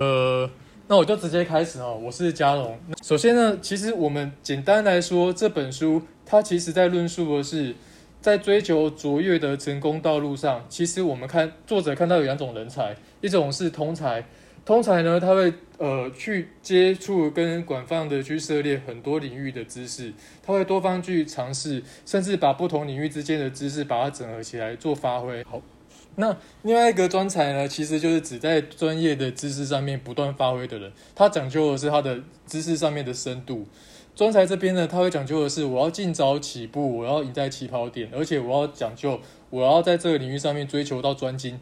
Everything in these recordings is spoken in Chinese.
呃，那我就直接开始哦。我是嘉龙。首先呢，其实我们简单来说，这本书它其实在论述的是，在追求卓越的成功道路上，其实我们看作者看到有两种人才，一种是通才。通才呢，他会呃去接触跟广泛的去涉猎很多领域的知识，他会多方去尝试，甚至把不同领域之间的知识把它整合起来做发挥。好，那另外一个专才呢，其实就是指在专业的知识上面不断发挥的人，他讲究的是他的知识上面的深度。专才这边呢，他会讲究的是我要尽早起步，我要赢在起跑点，而且我要讲究我要在这个领域上面追求到专精。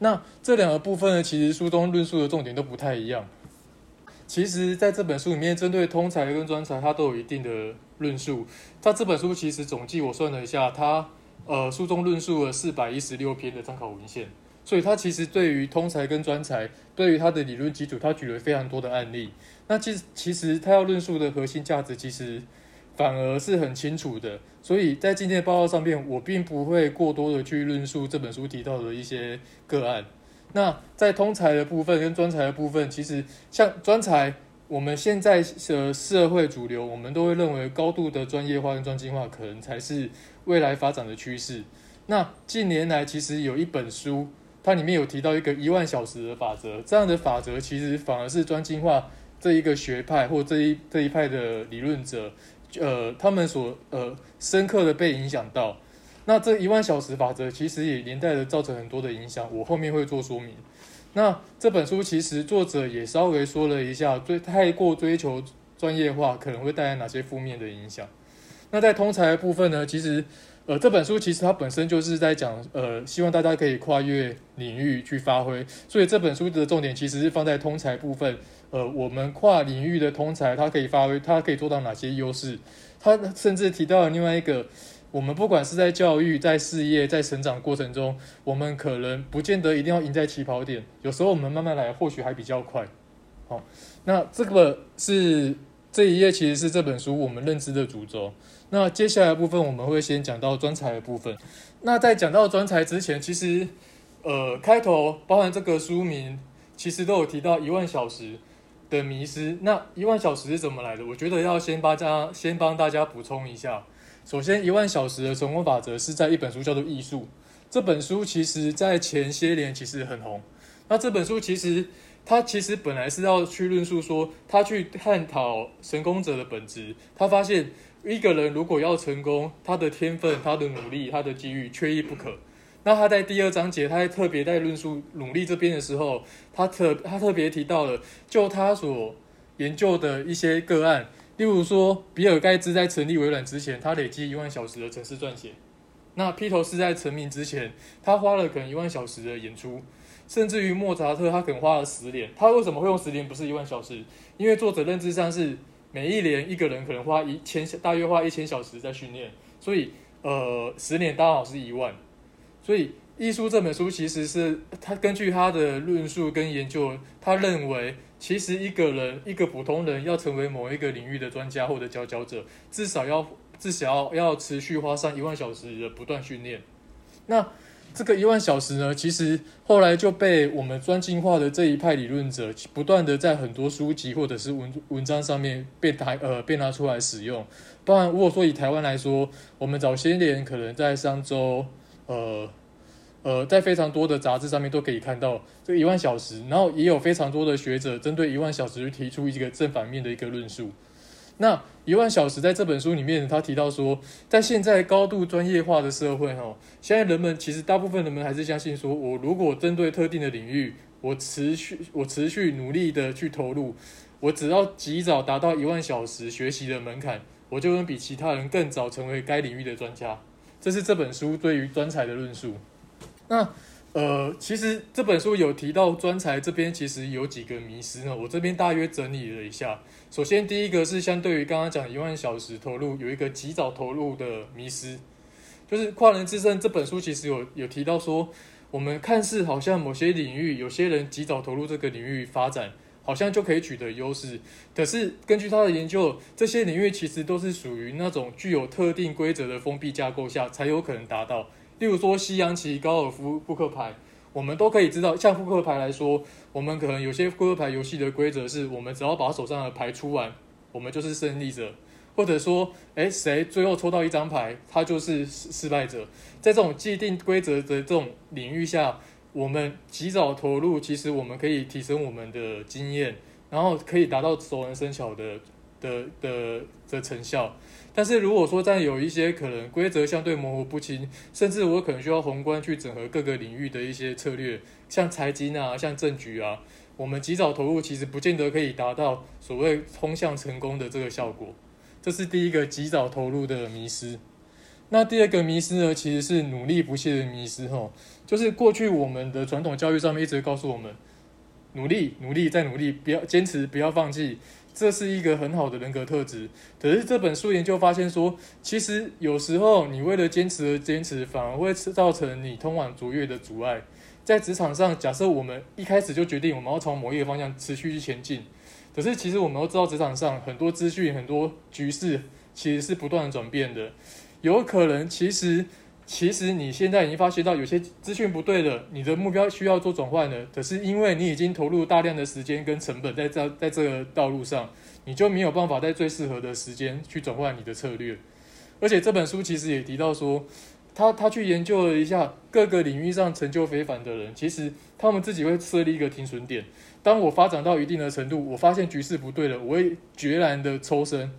那这两个部分呢，其实书中论述的重点都不太一样。其实，在这本书里面，针对通才跟专才，它都有一定的论述。它这本书其实总计我算了一下，它呃书中论述了四百一十六篇的参考文献，所以它其实对于通才跟专才，对于它的理论基础，它举了非常多的案例。那其实其实它要论述的核心价值，其实。反而是很清楚的，所以在今天的报告上面，我并不会过多的去论述这本书提到的一些个案。那在通才的部分跟专才的部分，其实像专才，我们现在的社会主流，我们都会认为高度的专业化跟专精化可能才是未来发展的趋势。那近年来，其实有一本书，它里面有提到一个一万小时的法则，这样的法则其实反而是专精化这一个学派或这一这一派的理论者。呃，他们所呃深刻的被影响到，那这一万小时法则其实也连带的造成很多的影响，我后面会做说明。那这本书其实作者也稍微说了一下，追太过追求专业化可能会带来哪些负面的影响。那在通才的部分呢，其实呃这本书其实它本身就是在讲呃希望大家可以跨越领域去发挥，所以这本书的重点其实是放在通才部分。呃，我们跨领域的通才，它可以发挥，它可以做到哪些优势？他甚至提到了另外一个，我们不管是在教育、在事业、在成长过程中，我们可能不见得一定要赢在起跑点，有时候我们慢慢来，或许还比较快。好，那这个是这一页，其实是这本书我们认知的主轴。那接下来部分，我们会先讲到专才的部分。那在讲到专才之前，其实呃，开头包含这个书名，其实都有提到一万小时的迷失，那一万小时是怎么来的？我觉得要先大家先帮大家补充一下。首先，一万小时的成功法则是在一本书叫做《艺术》。这本书其实在前些年其实很红。那这本书其实它其实本来是要去论述说，他去探讨成功者的本质。他发现一个人如果要成功，他的天分、他的努力、他的机遇缺一不可。那他在第二章节，他还特别在论述努力这边的时候，他特他特别提到了，就他所研究的一些个案，例如说，比尔盖茨在成立微软之前，他累积一万小时的程式撰写；那披头士在成名之前，他花了可能一万小时的演出；甚至于莫扎特，他可能花了十年。他为什么会用十年，不是一万小时？因为作者认知上是每一年一个人可能花一千，大约花一千小时在训练，所以呃，十年刚好是一万。所以，《艺术》这本书其实是他根据他的论述跟研究，他认为其实一个人一个普通人要成为某一个领域的专家或者佼佼者，至少要至少要要持续花上一万小时的不断训练。那这个一万小时呢，其实后来就被我们专精化的这一派理论者不断的在很多书籍或者是文文章上面被台呃被拿出来使用。当然，如果说以台湾来说，我们早些年可能在商周。呃，呃，在非常多的杂志上面都可以看到这一万小时，然后也有非常多的学者针对一万小时提出一个正反面的一个论述。那一万小时在这本书里面，他提到说，在现在高度专业化的社会，哈，现在人们其实大部分人们还是相信说，我如果针对特定的领域，我持续我持续努力的去投入，我只要及早达到一万小时学习的门槛，我就能比其他人更早成为该领域的专家。这是这本书对于专才的论述。那呃，其实这本书有提到专才这边其实有几个迷思呢？我这边大约整理了一下。首先，第一个是相对于刚刚讲一万小时投入，有一个及早投入的迷思，就是《跨人制胜》这本书其实有有提到说，我们看似好像某些领域有些人及早投入这个领域发展。好像就可以取得优势，可是根据他的研究，这些领域其实都是属于那种具有特定规则的封闭架构下才有可能达到。例如说，西洋棋、高尔夫、扑克牌，我们都可以知道，像扑克牌来说，我们可能有些扑克牌游戏的规则是，我们只要把手上的牌出完，我们就是胜利者，或者说，诶，谁最后抽到一张牌，他就是失失败者。在这种既定规则的这种领域下，我们及早投入，其实我们可以提升我们的经验，然后可以达到熟能生巧的的的的成效。但是如果说在有一些可能规则相对模糊不清，甚至我可能需要宏观去整合各个领域的一些策略，像财经啊，像政局啊，我们及早投入其实不见得可以达到所谓通向成功的这个效果。这是第一个及早投入的迷失。那第二个迷失呢，其实是努力不懈的迷失吼，就是过去我们的传统教育上面一直告诉我们，努力努力再努力，不要坚持，不要放弃。这是一个很好的人格特质，可是这本书研究发现说，其实有时候你为了坚持而坚持，反而会造成你通往卓越的阻碍。在职场上，假设我们一开始就决定我们要从某一个方向持续去前进，可是其实我们都知道，职场上很多资讯、很多局势其实是不断转变的，有可能其实。其实你现在已经发现到有些资讯不对了，你的目标需要做转换了。可是因为你已经投入大量的时间跟成本在这在这个道路上，你就没有办法在最适合的时间去转换你的策略。而且这本书其实也提到说，他他去研究了一下各个领域上成就非凡的人，其实他们自己会设立一个停损点。当我发展到一定的程度，我发现局势不对了，我会决然的抽身，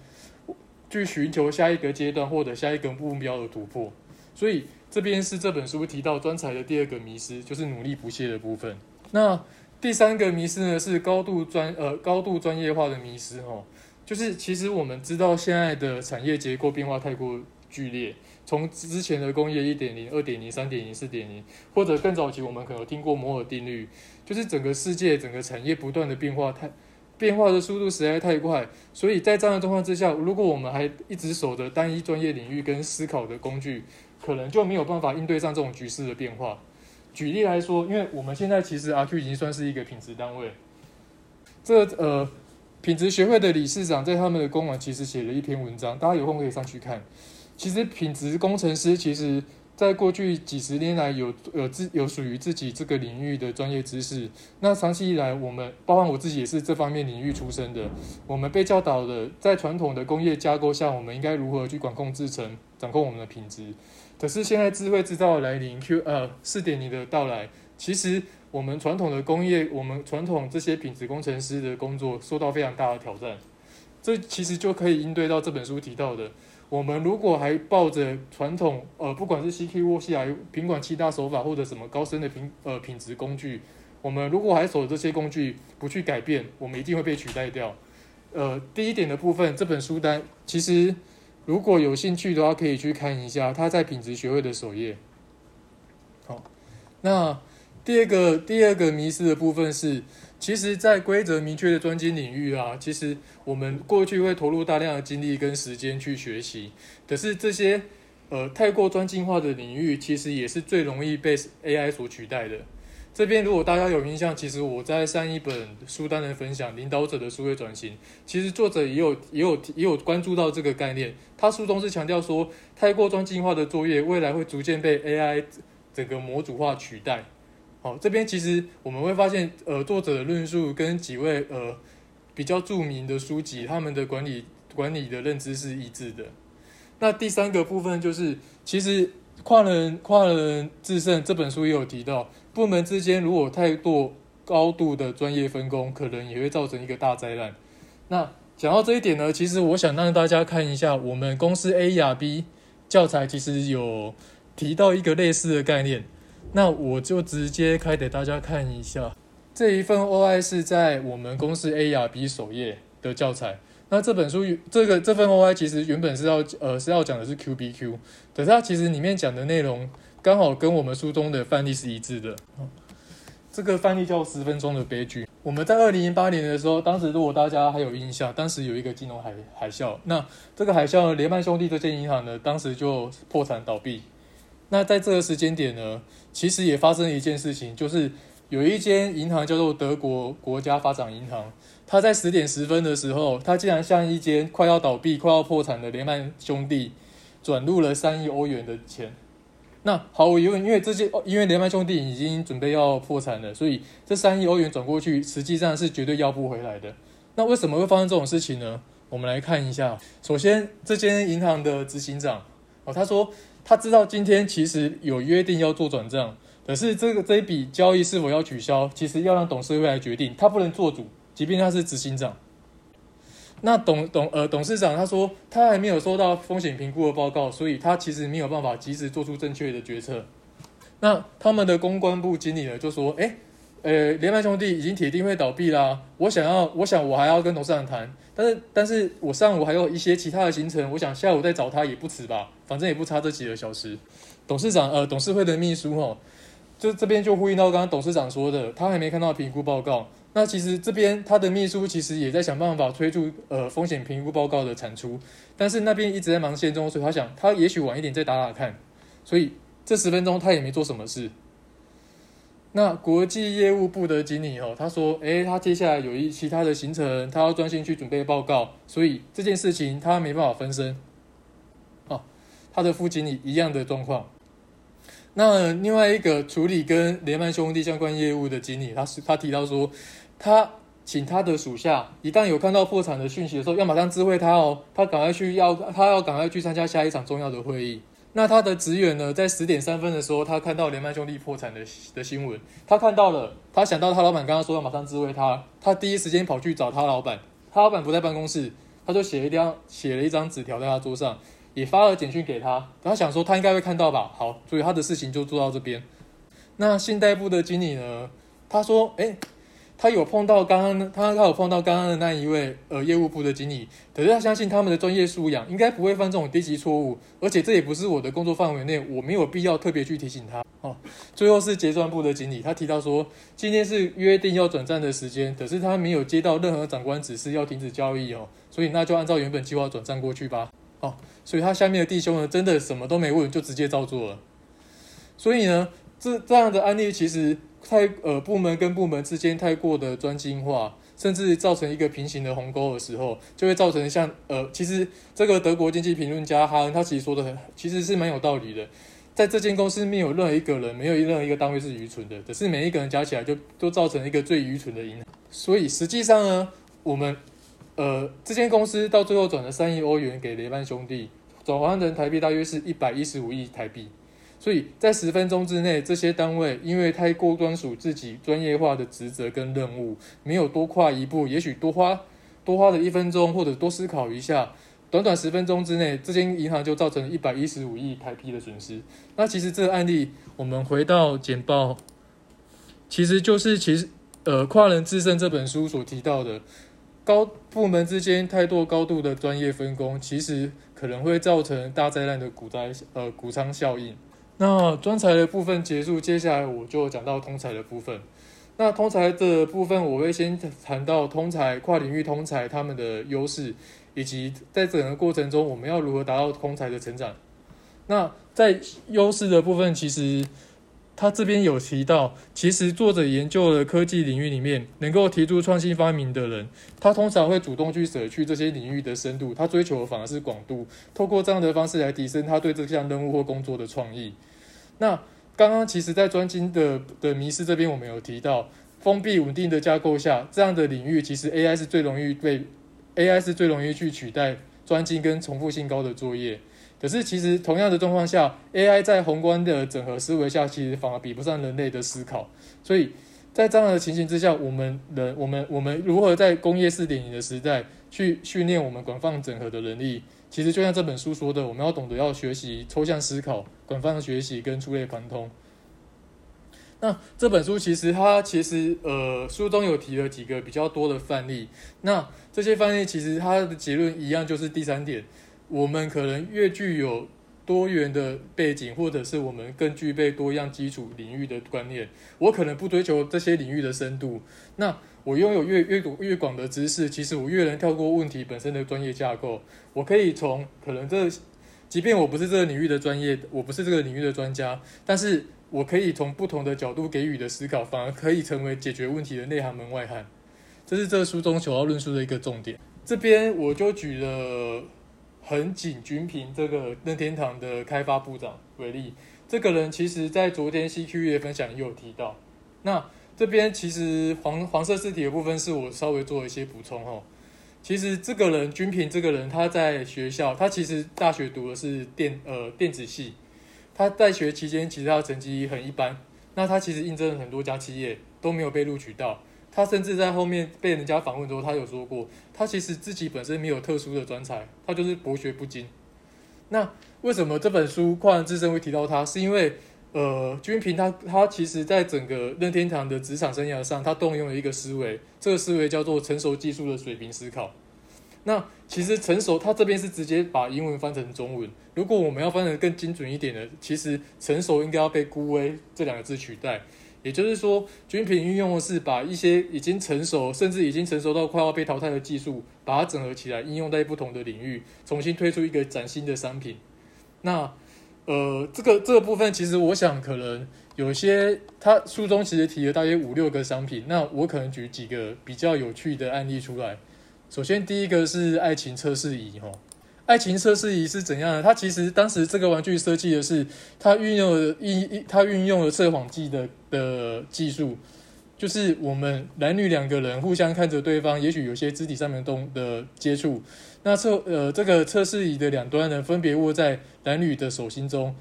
去寻求下一个阶段或者下一个目标的突破。所以这边是这本书提到专才的第二个迷思，就是努力不懈的部分。那第三个迷思呢，是高度专呃高度专业化的迷思哦，就是其实我们知道现在的产业结构变化太过剧烈，从之前的工业一点零、二点零、三点零、四点零，或者更早期我们可能听过摩尔定律，就是整个世界整个产业不断的变化太变化的速度实在太快，所以在这样的状况之下，如果我们还一直守着单一专业领域跟思考的工具。可能就没有办法应对上这种局势的变化。举例来说，因为我们现在其实 RQ 已经算是一个品质单位。这呃，品质学会的理事长在他们的官网其实写了一篇文章，大家有空可以上去看。其实品质工程师其实在过去几十年来有有自有属于自己这个领域的专业知识。那长期以来，我们包括我自己也是这方面领域出身的，我们被教导的在传统的工业架构下，我们应该如何去管控制程，掌控我们的品质。可是现在智慧制造的来临，Q 呃四点零的到来，其实我们传统的工业，我们传统这些品质工程师的工作受到非常大的挑战。这其实就可以应对到这本书提到的，我们如果还抱着传统呃不管是 CQ 或 CRU 品管七大手法或者什么高深的品呃品质工具，我们如果还守着这些工具不去改变，我们一定会被取代掉。呃，第一点的部分，这本书单其实。如果有兴趣的话，可以去看一下，他在品质学会的首页。好，那第二个第二个迷失的部分是，其实，在规则明确的专精领域啊，其实我们过去会投入大量的精力跟时间去学习，可是这些呃太过专精化的领域，其实也是最容易被 AI 所取代的。这边如果大家有印象，其实我在上一本书单的分享《领导者的数位转型》，其实作者也有也有也有关注到这个概念。他书中是强调说，太过专精化的作业，未来会逐渐被 AI 整个模组化取代。好，这边其实我们会发现，呃，作者的论述跟几位呃比较著名的书籍，他们的管理管理的认知是一致的。那第三个部分就是，其实跨人跨人制胜这本书也有提到。部门之间如果太多高度的专业分工，可能也会造成一个大灾难。那讲到这一点呢，其实我想让大家看一下我们公司 A 亚 B 教材，其实有提到一个类似的概念。那我就直接开给大家看一下，这一份 OI 是在我们公司 A 亚 B 首页的教材。那这本书这个这份 OI 其实原本是要呃是要讲的是 QBQ，可是它其实里面讲的内容。刚好跟我们书中的范例是一致的。这个范例叫十分钟的悲剧。我们在二零零八年的时候，当时如果大家还有印象，当时有一个金融海海啸。那这个海啸，雷曼兄弟这间银行呢，当时就破产倒闭。那在这个时间点呢，其实也发生了一件事情，就是有一间银行叫做德国国家发展银行，他在十点十分的时候，他竟然向一间快要倒闭、快要破产的雷曼兄弟转入了三亿欧元的钱。那毫无疑问，因为这些因为联麦兄弟已经准备要破产了，所以这三亿欧元转过去，实际上是绝对要不回来的。那为什么会发生这种事情呢？我们来看一下。首先，这间银行的执行长哦，他说他知道今天其实有约定要做转账，可是这个这一笔交易是否要取消，其实要让董事会来决定，他不能做主，即便他是执行长。那董董呃董事长他说他还没有收到风险评估的报告，所以他其实没有办法及时做出正确的决策。那他们的公关部经理呢就说：“诶，呃，联麦兄弟已经铁定会倒闭啦。我想要，我想我还要跟董事长谈，但是但是我上午还有一些其他的行程，我想下午再找他也不迟吧，反正也不差这几个小时。”董事长呃董事会的秘书哦，就这边就呼应到刚刚董事长说的，他还没看到评估报告。那其实这边他的秘书其实也在想办法推出呃风险评估报告的产出，但是那边一直在忙线中，所以他想他也许晚一点再打打看，所以这十分钟他也没做什么事。那国际业务部的经理哦，他说，诶，他接下来有一其他的行程，他要专心去准备报告，所以这件事情他没办法分身。哦，他的副经理一样的状况。那另外一个处理跟雷曼兄弟相关业务的经理，他是他提到说。他请他的属下，一旦有看到破产的讯息的时候，要马上知会他哦。他赶快去要，他要赶快去参加下一场重要的会议。那他的职员呢，在十点三分的时候，他看到联麦兄弟破产的的新闻，他看到了，他想到他老板刚刚说要马上知会他，他第一时间跑去找他老板。他老板不在办公室，他就写了一张写了一张纸条在他桌上，也发了简讯给他。他想说他应该会看到吧，好，所以他的事情就做到这边。那信贷部的经理呢，他说，哎。他有碰到刚刚，他他有碰到刚刚的那一位呃业务部的经理，可是他相信他们的专业素养，应该不会犯这种低级错误，而且这也不是我的工作范围内，我没有必要特别去提醒他。哦，最后是结算部的经理，他提到说今天是约定要转账的时间，可是他没有接到任何长官指示要停止交易哦，所以那就按照原本计划转账过去吧。哦，所以他下面的弟兄呢，真的什么都没问，就直接照做了。所以呢，这这样的案例其实。太呃，部门跟部门之间太过的专精化，甚至造成一个平行的鸿沟的时候，就会造成像呃，其实这个德国经济评论家哈恩他其实说的很，其实是蛮有道理的。在这间公司没有任何一个人，没有任何一个单位是愚蠢的，只是每一个人加起来就都造成一个最愚蠢的银行。所以实际上呢，我们呃这间公司到最后转了三亿欧元给雷曼兄弟，转换成台币大约是一百一十五亿台币。所以在十分钟之内，这些单位因为太过专属自己专业化的职责跟任务，没有多跨一步，也许多花多花了一分钟，或者多思考一下，短短十分钟之内，这间银行就造成一百一十五亿台币的损失。那其实这个案例，我们回到简报，其实就是其实呃《跨人制胜》这本书所提到的，高部门之间太多高度的专业分工，其实可能会造成大灾难的股灾呃股仓效应。那专才的部分结束，接下来我就讲到通才的部分。那通才的部分，我会先谈到通才跨领域通才他们的优势，以及在整个过程中我们要如何达到通才的成长。那在优势的部分，其实他这边有提到，其实作者研究了科技领域里面能够提出创新发明的人，他通常会主动去舍去这些领域的深度，他追求的反而是广度，透过这样的方式来提升他对这项任务或工作的创意。那刚刚其实，在专精的的迷失这边，我们有提到，封闭稳定的架构下，这样的领域其实 AI 是最容易被 AI 是最容易去取代专精跟重复性高的作业。可是，其实同样的状况下，AI 在宏观的整合思维下，其实反而比不上人类的思考。所以在这样的情形之下，我们人，我们我们如何在工业四点零的时代去训练我们广泛整合的能力？其实就像这本书说的，我们要懂得要学习抽象思考、广泛学习跟触类旁通。那这本书其实它其实呃书中有提了几个比较多的范例。那这些范例其实它的结论一样，就是第三点，我们可能越具有多元的背景，或者是我们更具备多样基础领域的观念，我可能不追求这些领域的深度。那我拥有越越越广的知识，其实我越能跳过问题本身的专业架构。我可以从可能这，即便我不是这个领域的专业，我不是这个领域的专家，但是我可以从不同的角度给予的思考，反而可以成为解决问题的内行门外汉。这是这书中九号论述的一个重点。这边我就举了横井军平这个任天堂的开发部长为例。这个人其实在昨天 CQE 的分享也有提到。那这边其实黄黄色字体的部分是我稍微做一些补充哈。其实这个人军平这个人他在学校，他其实大学读的是电呃电子系，他在学期间其实他的成绩很一般。那他其实应征了很多家企业都没有被录取到。他甚至在后面被人家访问之后，他有说过，他其实自己本身没有特殊的专才，他就是博学不精。那为什么这本书《跨人之身》会提到他？是因为，呃，君平他他其实在整个任天堂的职场生涯上，他动用了一个思维，这个思维叫做成熟技术的水平思考。那其实成熟，他这边是直接把英文翻成中文。如果我们要翻得更精准一点的，其实成熟应该要被孤威这两个字取代。也就是说，军品运用的是把一些已经成熟，甚至已经成熟到快要被淘汰的技术，把它整合起来，应用在不同的领域，重新推出一个崭新的商品。那，呃，这个这个部分，其实我想可能有些他书中其实提了大约五六个商品，那我可能举几个比较有趣的案例出来。首先，第一个是爱情测试仪，哈。爱情测试仪是怎样的？它其实当时这个玩具设计的是，它运用了一，它运用了测谎剂的的技术，就是我们男女两个人互相看着对方，也许有些肢体上面动的接触，那测呃这个测试仪的两端呢，分别握在男女的手心中，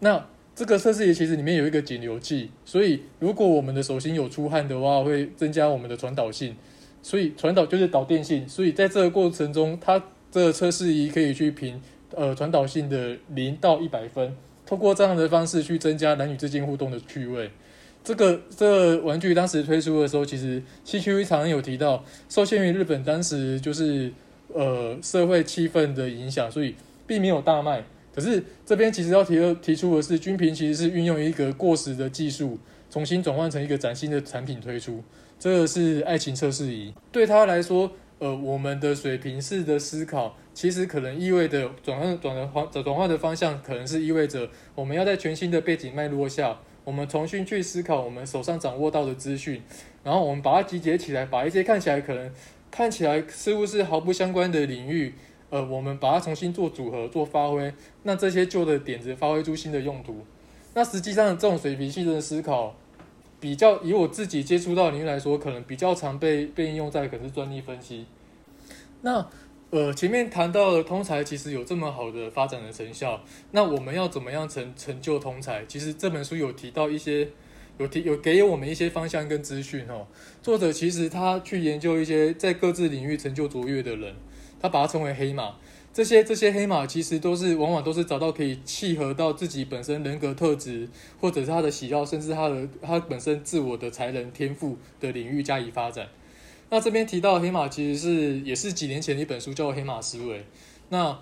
那这个测试仪其实里面有一个节流器，所以如果我们的手心有出汗的话，会增加我们的传导性，所以传导就是导电性，所以在这个过程中，它这个测试仪可以去评呃传导性的零到一百分，通过这样的方式去增加男女之间互动的趣味。这个这个玩具当时推出的时候，其实 cq 常有提到，受限于日本当时就是呃社会气氛的影响，所以并没有大卖。可是这边其实要提提出的是，君平其实是运用一个过时的技术，重新转换成一个崭新的产品推出。这个是爱情测试仪，对他来说。呃，我们的水平式的思考，其实可能意味着转换转的方转换的方向，可能是意味着我们要在全新的背景脉络下，我们重新去思考我们手上掌握到的资讯，然后我们把它集结起来，把一些看起来可能看起来似乎是毫不相关的领域，呃，我们把它重新做组合、做发挥，那这些旧的点子发挥出新的用途。那实际上这种水平性的思考。比较以我自己接触到的领域来说，可能比较常被被应用在可能是专利分析。那呃前面谈到的通才其实有这么好的发展的成效，那我们要怎么样成成就通才？其实这本书有提到一些，有提有给我们一些方向跟资讯哦。作者其实他去研究一些在各自领域成就卓越的人，他把它称为黑马。这些这些黑马其实都是往往都是找到可以契合到自己本身人格特质，或者是他的喜好，甚至他的他本身自我的才能天赋的领域加以发展。那这边提到黑马其实是也是几年前的一本书叫做《黑马思维》。那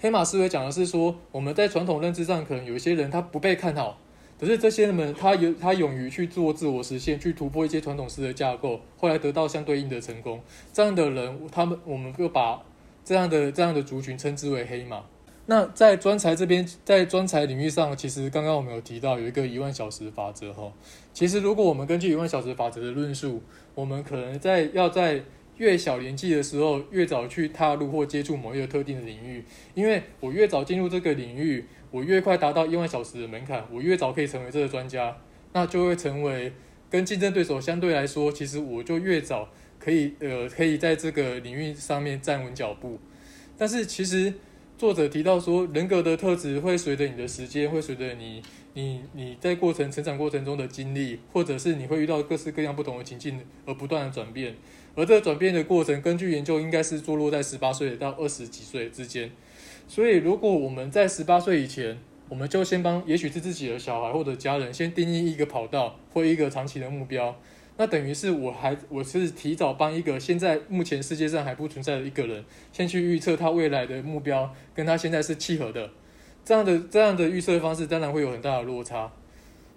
黑马思维讲的是说，我们在传统认知上可能有一些人他不被看好，可是这些人们他有他勇于去做自我实现，去突破一些传统式的架构，后来得到相对应的成功。这样的人，他们我们就把。这样的这样的族群称之为黑马。那在专才这边，在专才领域上，其实刚刚我们有提到有一个一万小时法则哈。其实如果我们根据一万小时法则的论述，我们可能在要在越小年纪的时候，越早去踏入或接触某一个特定的领域，因为我越早进入这个领域，我越快达到一万小时的门槛，我越早可以成为这个专家，那就会成为跟竞争对手相对来说，其实我就越早。可以呃，可以在这个领域上面站稳脚步，但是其实作者提到说，人格的特质会随着你的时间，会随着你你你在过程成长过程中的经历，或者是你会遇到各式各样不同的情境而不断的转变，而这个转变的过程，根据研究应该是坐落在十八岁到二十几岁之间。所以如果我们在十八岁以前，我们就先帮，也许是自己的小孩或者家人，先定义一个跑道或一个长期的目标。那等于是我还我是提早帮一个现在目前世界上还不存在的一个人，先去预测他未来的目标跟他现在是契合的，这样的这样的预测方式当然会有很大的落差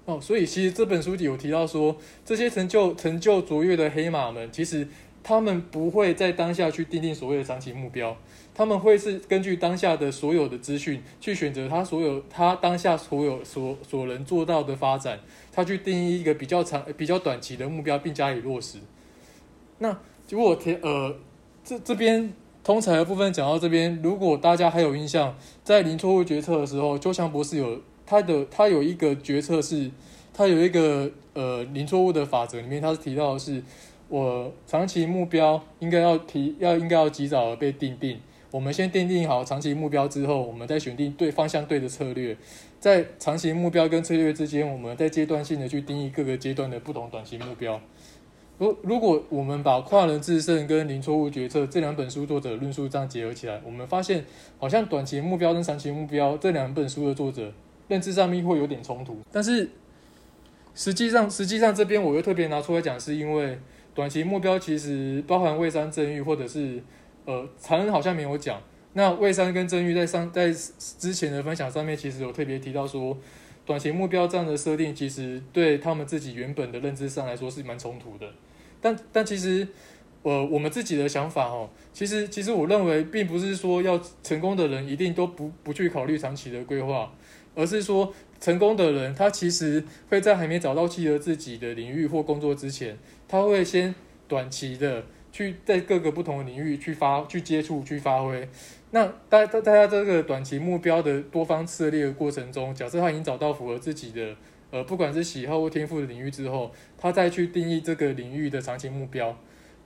哦。所以其实这本书里有提到说，这些成就成就卓越的黑马们，其实他们不会在当下去定定所谓的长期目标。他们会是根据当下的所有的资讯去选择他所有他当下所有所所能做到的发展，他去定义一个比较长比较短期的目标并加以落实。那如果填呃这这边通才的部分讲到这边，如果大家还有印象，在零错误决策的时候，周强博士有他的他有一个决策是，他有一个呃零错误的法则里面，他是提到的是，我长期目标应该要提要应该要及早的被定定。我们先奠定好长期目标之后，我们再选定对方向对的策略。在长期目标跟策略之间，我们再阶段性的去定义各个阶段的不同短期目标。如如果我们把《跨人制胜》跟《零错误决策》这两本书作者论述这样结合起来，我们发现好像短期目标跟长期目标这两本书的作者认知上面会有点冲突。但是实际上，实际上这边我又特别拿出来讲，是因为短期目标其实包含蔚山正誉或者是。呃，常人好像没有讲。那魏山跟曾玉在上在之前的分享上面，其实有特别提到说，短期目标这样的设定，其实对他们自己原本的认知上来说是蛮冲突的。但但其实，呃，我们自己的想法哦，其实其实我认为，并不是说要成功的人一定都不不去考虑长期的规划，而是说成功的人他其实会在还没找到契合自己的领域或工作之前，他会先短期的。去在各个不同的领域去发、去接触、去发挥。那大大大家这个短期目标的多方策略的过程中，假设他已经找到符合自己的呃，不管是喜好或天赋的领域之后，他再去定义这个领域的长期目标，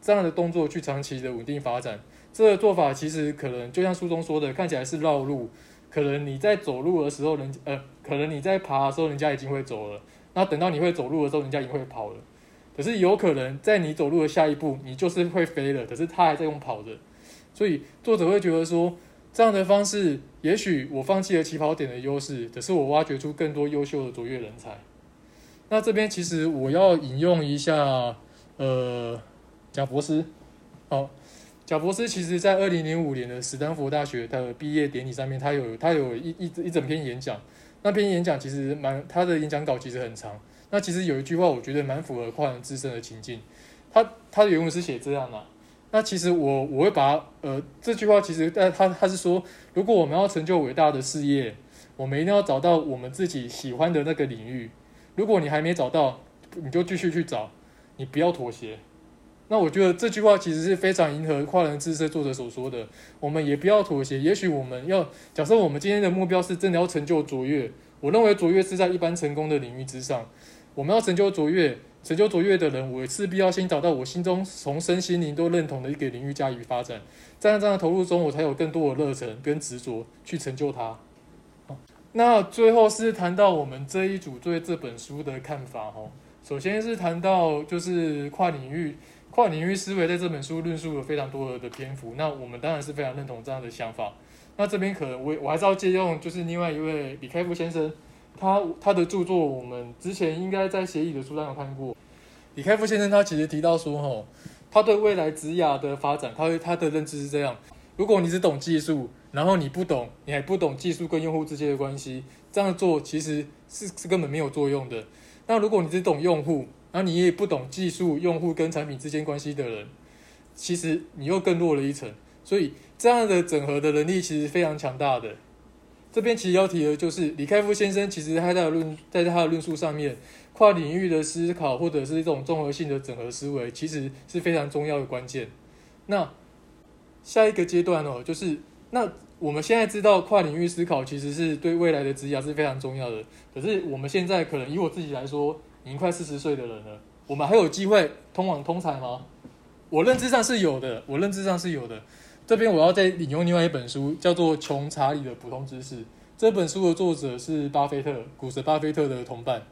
这样的动作去长期的稳定发展。这个做法其实可能就像书中说的，看起来是绕路，可能你在走路的时候，人呃，可能你在爬的时候，人家已经会走了。那等到你会走路的时候，人家已经会跑了。可是有可能在你走路的下一步，你就是会飞了。可是他还在用跑的，所以作者会觉得说，这样的方式，也许我放弃了起跑点的优势，可是我挖掘出更多优秀的卓越人才。那这边其实我要引用一下，呃，贾博斯。好，贾博斯其实在二零零五年的史丹福大学的毕业典礼上面，他有他有一一一整篇演讲。那篇演讲其实蛮，他的演讲稿其实很长。那其实有一句话，我觉得蛮符合跨人自身的情境。他他的原文是写这样的。那其实我我会把呃这句话其实但他他是说，如果我们要成就伟大的事业，我们一定要找到我们自己喜欢的那个领域。如果你还没找到，你就继续去找，你不要妥协。那我觉得这句话其实是非常迎合跨人自身作者所说的，我们也不要妥协。也许我们要假设我们今天的目标是真的要成就卓越，我认为卓越是在一般成功的领域之上。我们要成就卓越，成就卓越的人，我势必要先找到我心中从身心灵都认同的一个领域加以发展。在这样的投入中，我才有更多的热忱跟执着去成就它。那最后是谈到我们这一组对这本书的看法哈。首先是谈到就是跨领域、跨领域思维在这本书论述了非常多的篇幅。那我们当然是非常认同这样的想法。那这边可能我我还是要借用就是另外一位李开复先生。他他的著作，我们之前应该在协议的书上有看过。李开复先生他其实提到说，吼，他对未来职涯的发展，他他的认知是这样：如果你只懂技术，然后你不懂，你还不懂技术跟用户之间的关系，这样做其实是是根本没有作用的。那如果你只懂用户，然后你也不懂技术、用户跟产品之间关系的人，其实你又更弱了一层。所以这样的整合的能力其实非常强大的。这边其实要提的就是李开复先生，其实他在论在他的论述上面，跨领域的思考或者是一种综合性的整合思维，其实是非常重要的关键。那下一个阶段哦，就是那我们现在知道跨领域思考其实是对未来的职涯是非常重要的。可是我们现在可能以我自己来说，已经快四十岁的人了，我们还有机会通往通才吗？我认知上是有的，我认知上是有的。这边我要再引用另外一本书，叫做《穷查理的普通知识》。这本书的作者是巴菲特，股神巴菲特的同伴。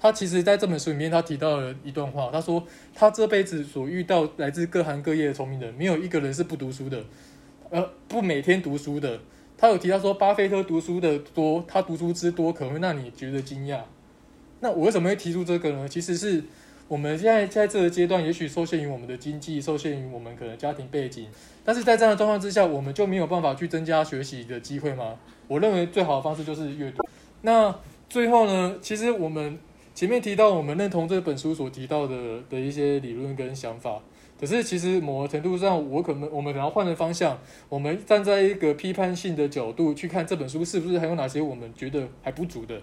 他其实在这本书里面，他提到了一段话，他说他这辈子所遇到来自各行各业的聪明人，没有一个人是不读书的，呃，不每天读书的。他有提到说，巴菲特读书的多，他读书之多，可能会让你觉得惊讶。那我为什么会提出这个呢？其实是。我们现在在这个阶段，也许受限于我们的经济，受限于我们可能家庭背景，但是在这样的状况之下，我们就没有办法去增加学习的机会吗？我认为最好的方式就是阅读。那最后呢，其实我们前面提到，我们认同这本书所提到的的一些理论跟想法，可是其实某个程度上，我可能我们可能换个方向，我们站在一个批判性的角度去看这本书，是不是还有哪些我们觉得还不足的？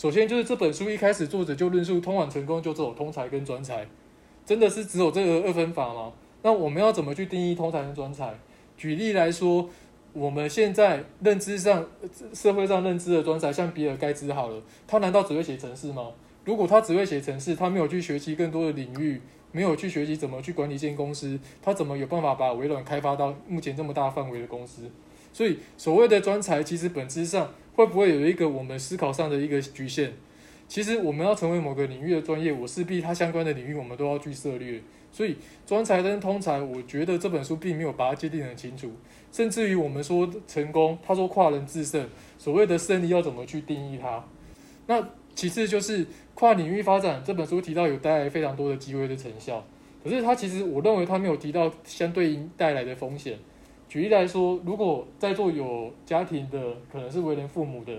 首先就是这本书一开始作者就论述通往成功就只有通才跟专才，真的是只有这个二分法吗？那我们要怎么去定义通才跟专才？举例来说，我们现在认知上、社会上认知的专才，像比尔盖茨好了，他难道只会写程式吗？如果他只会写程式，他没有去学习更多的领域，没有去学习怎么去管理一间公司，他怎么有办法把微软开发到目前这么大范围的公司？所以，所谓的专才，其实本质上会不会有一个我们思考上的一个局限？其实，我们要成为某个领域的专业，我势必它相关的领域我们都要去涉猎。所以，专才跟通才，我觉得这本书并没有把它界定很清楚。甚至于我们说成功，他说跨人制胜，所谓的胜利要怎么去定义它？那其次就是跨领域发展，这本书提到有带来非常多的机会的成效，可是它其实我认为它没有提到相对应带来的风险。举例来说，如果在座有家庭的，可能是为人父母的，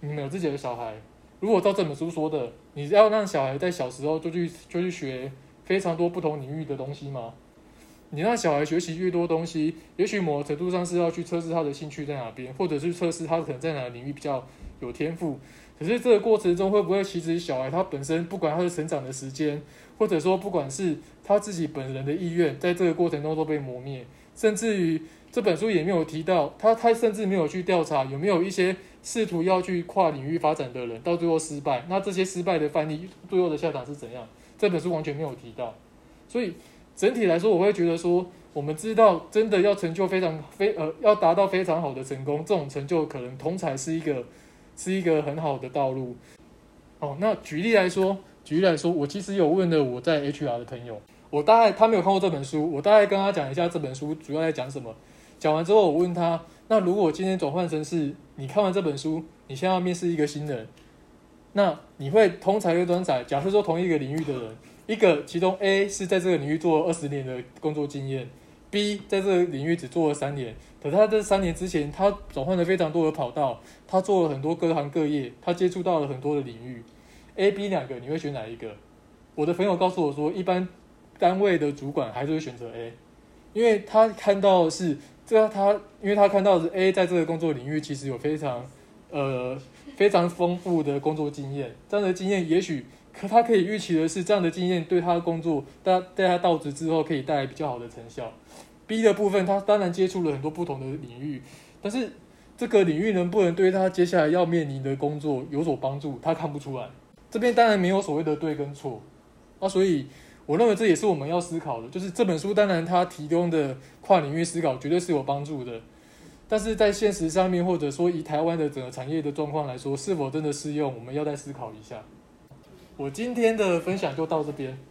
你们有自己的小孩，如果照这本书说的，你要让小孩在小时候就去就去学非常多不同领域的东西吗？你让小孩学习越多东西，也许某程度上是要去测试他的兴趣在哪边，或者是测试他可能在哪个领域比较有天赋。可是这个过程中会不会其实小孩他本身不管他的成长的时间，或者说不管是他自己本人的意愿，在这个过程中都被磨灭，甚至于这本书也没有提到他，他甚至没有去调查有没有一些试图要去跨领域发展的人到最后失败，那这些失败的范例最后的下场是怎样？这本书完全没有提到，所以。整体来说，我会觉得说，我们知道真的要成就非常非呃，要达到非常好的成功，这种成就可能通才是一个是一个很好的道路。哦，那举例来说，举例来说，我其实有问了我在 HR 的朋友，我大概他没有看过这本书，我大概跟他讲一下这本书主要在讲什么。讲完之后，我问他，那如果今天转换成是你看完这本书，你现在要面试一个新人，那你会通才又专才？假设说同一个领域的人。一个，其中 A 是在这个领域做了二十年的工作经验，B 在这个领域只做了三年。可他这三年之前，他转换了非常多的跑道，他做了很多各行各业，他接触到了很多的领域。A、B 两个，你会选哪一个？我的朋友告诉我说，一般单位的主管还是会选择 A，因为他看到是这他，因为他看到是 A 在这个工作领域其实有非常呃非常丰富的工作经验，这样的经验也许。可他可以预期的是，这样的经验对他的工作，带带他到职之后可以带来比较好的成效。B 的部分，他当然接触了很多不同的领域，但是这个领域能不能对他接下来要面临的工作有所帮助，他看不出来。这边当然没有所谓的对跟错，啊，所以我认为这也是我们要思考的，就是这本书当然它提供的跨领域思考绝对是有帮助的，但是在现实上面，或者说以台湾的整个产业的状况来说，是否真的适用，我们要再思考一下。我今天的分享就到这边。